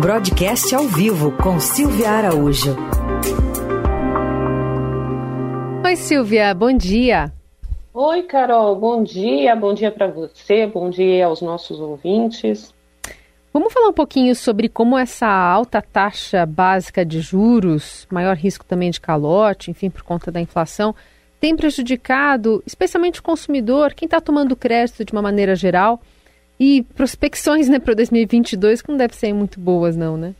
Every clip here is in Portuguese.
Broadcast ao vivo com Silvia Araújo. Oi, Silvia, bom dia. Oi, Carol, bom dia. Bom dia para você, bom dia aos nossos ouvintes. Vamos falar um pouquinho sobre como essa alta taxa básica de juros, maior risco também de calote, enfim, por conta da inflação, tem prejudicado especialmente o consumidor, quem está tomando crédito de uma maneira geral, e prospecções né, para 2022 que não devem ser muito boas, não, né?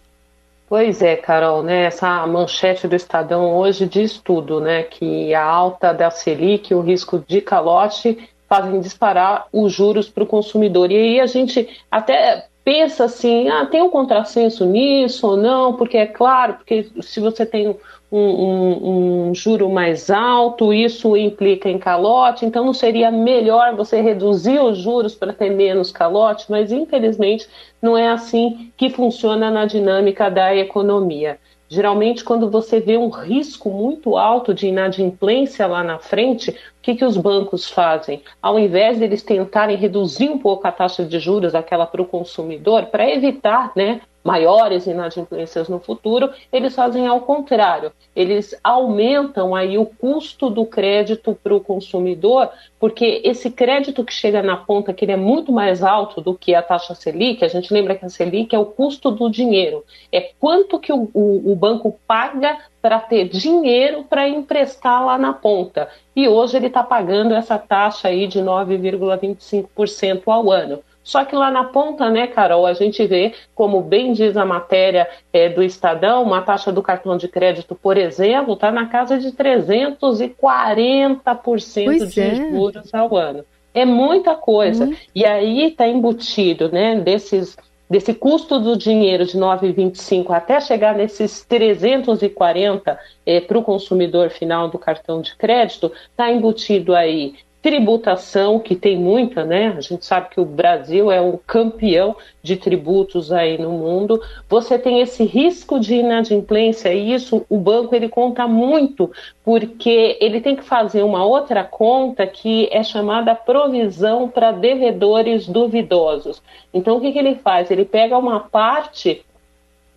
Pois é, Carol, né? Essa manchete do Estadão hoje diz tudo, né? Que a alta da Selic, o risco de calote, fazem disparar os juros para o consumidor. E aí a gente até pensa assim, ah, tem um contrassenso nisso ou não? Porque é claro, porque se você tem um, um, um, juro mais alto, isso implica em calote, então não seria melhor você reduzir os juros para ter menos calote? Mas infelizmente não é assim que funciona na dinâmica da economia. Geralmente, quando você vê um risco muito alto de inadimplência lá na frente, o que, que os bancos fazem? Ao invés de eles tentarem reduzir um pouco a taxa de juros, aquela para o consumidor, para evitar né, maiores inadimplências no futuro, eles fazem ao contrário. Eles aumentam aí o custo do crédito para o consumidor, porque esse crédito que chega na ponta, que ele é muito mais alto do que a taxa Selic, a gente lembra que a Selic é o custo do dinheiro, é quanto que o, o, o banco paga para ter dinheiro para emprestar lá na ponta. E hoje ele está pagando essa taxa aí de 9,25% ao ano. Só que lá na ponta, né, Carol, a gente vê, como bem diz a matéria é, do Estadão, uma taxa do cartão de crédito, por exemplo, está na casa de 340% pois de é. juros ao ano. É muita coisa. Hum. E aí está embutido, né, desses desse custo do dinheiro de 9,25 até chegar nesses 340 é, para o consumidor final do cartão de crédito, está embutido aí tributação, que tem muita, né? A gente sabe que o Brasil é um campeão de tributos aí no mundo. Você tem esse risco de inadimplência e isso o banco ele conta muito, porque ele tem que fazer uma outra conta que é chamada provisão para devedores duvidosos. Então o que, que ele faz? Ele pega uma parte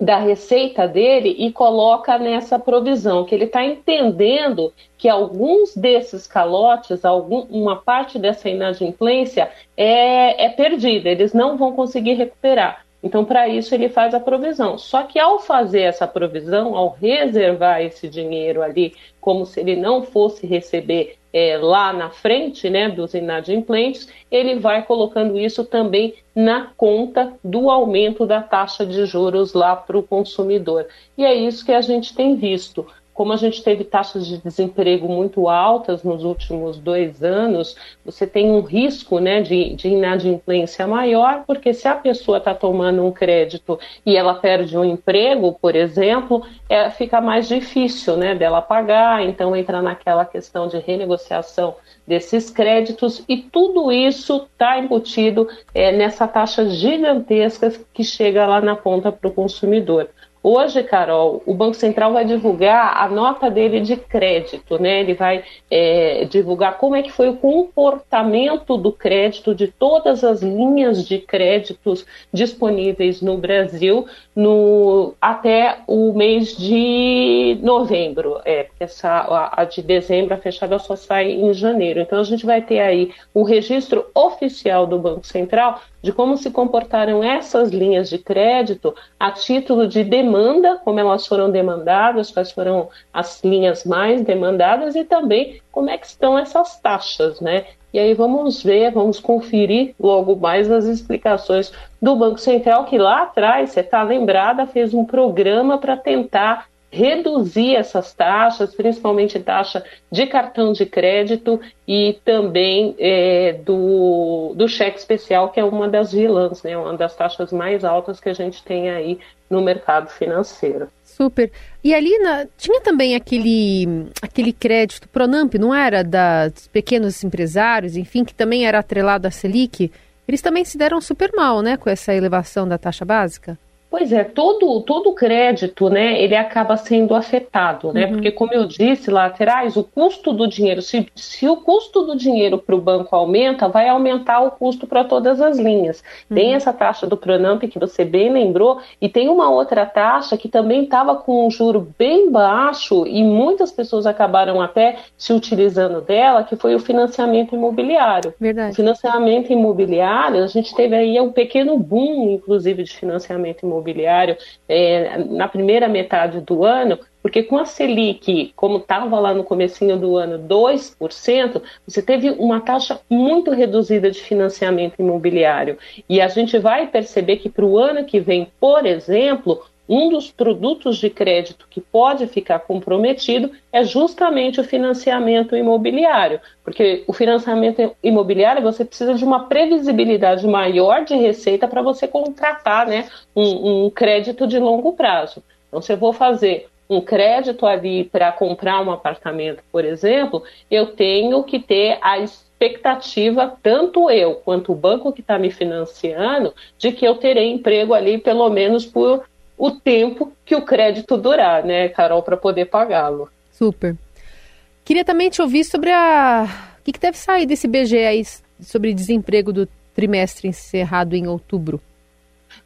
da receita dele e coloca nessa provisão, que ele está entendendo que alguns desses calotes, algum, uma parte dessa inadimplência é, é perdida, eles não vão conseguir recuperar. Então, para isso, ele faz a provisão. Só que ao fazer essa provisão, ao reservar esse dinheiro ali, como se ele não fosse receber é, lá na frente né, dos inadimplentes, ele vai colocando isso também na conta do aumento da taxa de juros lá para o consumidor. E é isso que a gente tem visto como a gente teve taxas de desemprego muito altas nos últimos dois anos, você tem um risco né, de, de inadimplência maior, porque se a pessoa está tomando um crédito e ela perde um emprego, por exemplo, é, fica mais difícil né, dela pagar, então entra naquela questão de renegociação desses créditos e tudo isso está embutido é, nessa taxa gigantesca que chega lá na ponta para o consumidor. Hoje, Carol, o Banco Central vai divulgar a nota dele de crédito, né? Ele vai é, divulgar como é que foi o comportamento do crédito de todas as linhas de créditos disponíveis no Brasil no, até o mês de novembro. É, porque essa, a, a de dezembro, a fechada só sai em janeiro. Então a gente vai ter aí o registro oficial do Banco Central de como se comportaram essas linhas de crédito a título de demanda, como elas foram demandadas, quais foram as linhas mais demandadas e também como é que estão essas taxas, né? E aí vamos ver, vamos conferir logo mais as explicações do Banco Central, que lá atrás, você está lembrada, fez um programa para tentar reduzir essas taxas, principalmente taxa de cartão de crédito e também é, do, do cheque especial, que é uma das vilãs, né, uma das taxas mais altas que a gente tem aí no mercado financeiro. Super. E ali tinha também aquele, aquele crédito Pronamp, não era? Das pequenos empresários, enfim, que também era atrelado à Selic. Eles também se deram super mal, né, com essa elevação da taxa básica? Pois é, todo, todo crédito, né, ele acaba sendo afetado, né, uhum. porque como eu disse lá atrás, o custo do dinheiro, se, se o custo do dinheiro para o banco aumenta, vai aumentar o custo para todas as linhas. Uhum. Tem essa taxa do Pronamp que você bem lembrou, e tem uma outra taxa que também estava com um juro bem baixo e muitas pessoas acabaram até se utilizando dela, que foi o financiamento imobiliário. Verdade. O financiamento imobiliário, a gente teve aí um pequeno boom, inclusive, de financiamento imobiliário imobiliário é, na primeira metade do ano, porque com a Selic, como estava lá no comecinho do ano, 2%, você teve uma taxa muito reduzida de financiamento imobiliário. E a gente vai perceber que para o ano que vem, por exemplo, um dos produtos de crédito que pode ficar comprometido é justamente o financiamento imobiliário, porque o financiamento imobiliário você precisa de uma previsibilidade maior de receita para você contratar né, um, um crédito de longo prazo. Então, se eu vou fazer um crédito ali para comprar um apartamento, por exemplo, eu tenho que ter a expectativa, tanto eu quanto o banco que está me financiando, de que eu terei emprego ali pelo menos por o tempo que o crédito durar, né, Carol, para poder pagá-lo. Super. Queria também te ouvir sobre a. O que, que deve sair desse BGE aí sobre desemprego do trimestre encerrado em outubro?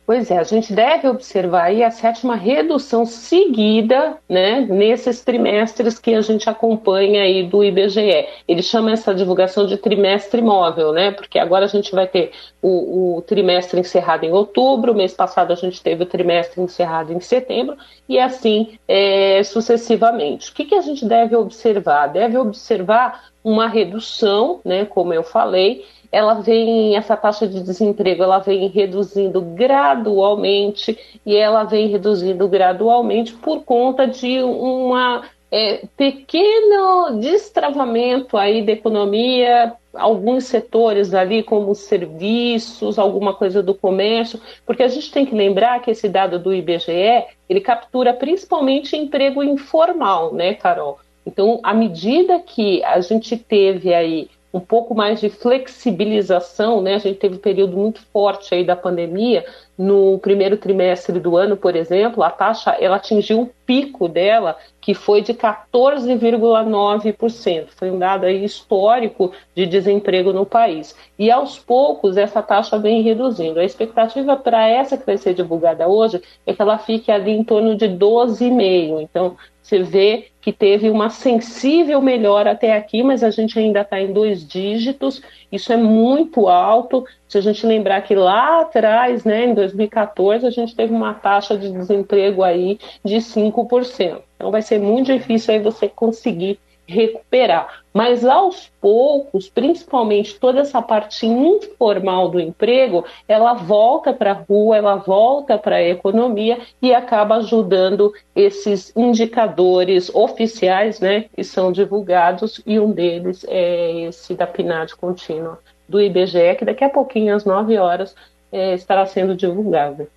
Pois é, a gente deve observar aí a sétima redução seguida, né, nesses trimestres que a gente acompanha aí do IBGE. Ele chama essa divulgação de trimestre móvel, né, porque agora a gente vai ter o, o trimestre encerrado em outubro, mês passado a gente teve o trimestre encerrado em setembro, e assim é, sucessivamente. O que, que a gente deve observar? Deve observar uma redução, né, como eu falei, ela vem, essa taxa de desemprego, ela vem reduzindo gradualmente e ela vem reduzindo gradualmente por conta de uma é, pequeno destravamento aí da economia, alguns setores ali como serviços, alguma coisa do comércio, porque a gente tem que lembrar que esse dado do IBGE, ele captura principalmente emprego informal, né, Carol? Então, à medida que a gente teve aí um pouco mais de flexibilização, né? A gente teve um período muito forte aí da pandemia. No primeiro trimestre do ano, por exemplo, a taxa ela atingiu um pico dela que foi de 14,9%. Foi um dado histórico de desemprego no país. E aos poucos essa taxa vem reduzindo. A expectativa para essa que vai ser divulgada hoje é que ela fique ali em torno de 12,5. Então, você vê que teve uma sensível melhora até aqui, mas a gente ainda está em dois dígitos. Isso é muito alto. Se a gente lembrar que lá atrás, né, em 2014, a gente teve uma taxa de desemprego aí de 5%. Então vai ser muito difícil aí você conseguir recuperar. Mas aos poucos, principalmente toda essa parte informal do emprego, ela volta para a rua, ela volta para a economia e acaba ajudando esses indicadores oficiais, né, que são divulgados e um deles é esse da PNAD contínua do IBGE, que daqui a pouquinho às 9 horas é, estará sendo divulgado.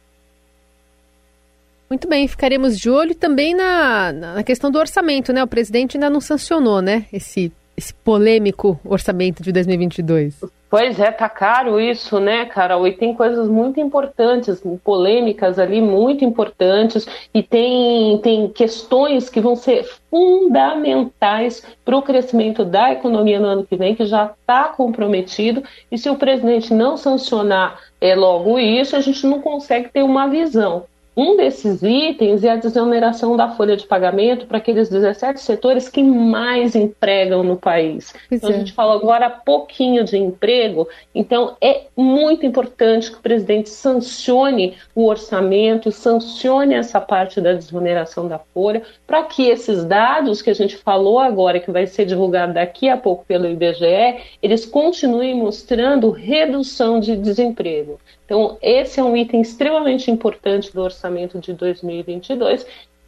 Muito bem, ficaremos de olho também na, na questão do orçamento, né? O presidente ainda não sancionou, né? Esse, esse polêmico orçamento de 2022. Pois é, tá caro isso, né, Carol? E tem coisas muito importantes, polêmicas ali muito importantes, e tem, tem questões que vão ser fundamentais para o crescimento da economia no ano que vem, que já está comprometido, e se o presidente não sancionar é, logo isso, a gente não consegue ter uma visão. Um desses itens é a desoneração da folha de pagamento para aqueles 17 setores que mais empregam no país. Então, a é. gente falou agora pouquinho de emprego, então é muito importante que o presidente sancione o orçamento, sancione essa parte da desoneração da folha, para que esses dados que a gente falou agora, que vai ser divulgado daqui a pouco pelo IBGE, eles continuem mostrando redução de desemprego. Então, esse é um item extremamente importante do orçamento de 2022.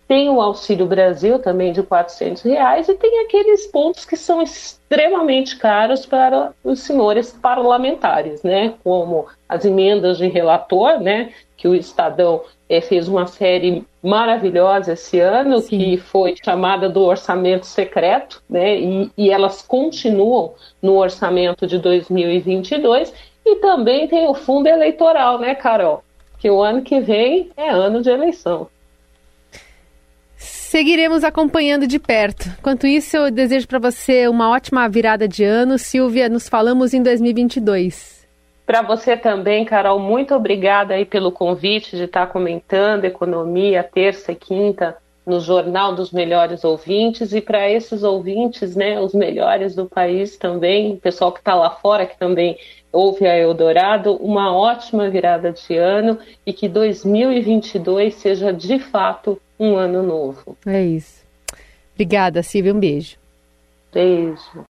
Tem o Auxílio Brasil também de R$ reais e tem aqueles pontos que são extremamente caros para os senhores parlamentares, né? Como as emendas de relator, né? Que o Estadão é, fez uma série maravilhosa esse ano, Sim. que foi chamada do orçamento secreto, né? E, e elas continuam no orçamento de 2022 e também tem o fundo eleitoral, né, Carol? que o ano que vem é ano de eleição. Seguiremos acompanhando de perto. Enquanto isso, eu desejo para você uma ótima virada de ano. Silvia, nos falamos em 2022. Para você também, Carol, muito obrigada aí pelo convite de estar comentando economia terça e quinta no Jornal dos Melhores Ouvintes e para esses ouvintes, né, os melhores do país também, o pessoal que está lá fora que também ouve a Eldorado, uma ótima virada de ano e que 2022 seja de fato um ano novo. É isso. Obrigada, Silvia. Um beijo. Beijo.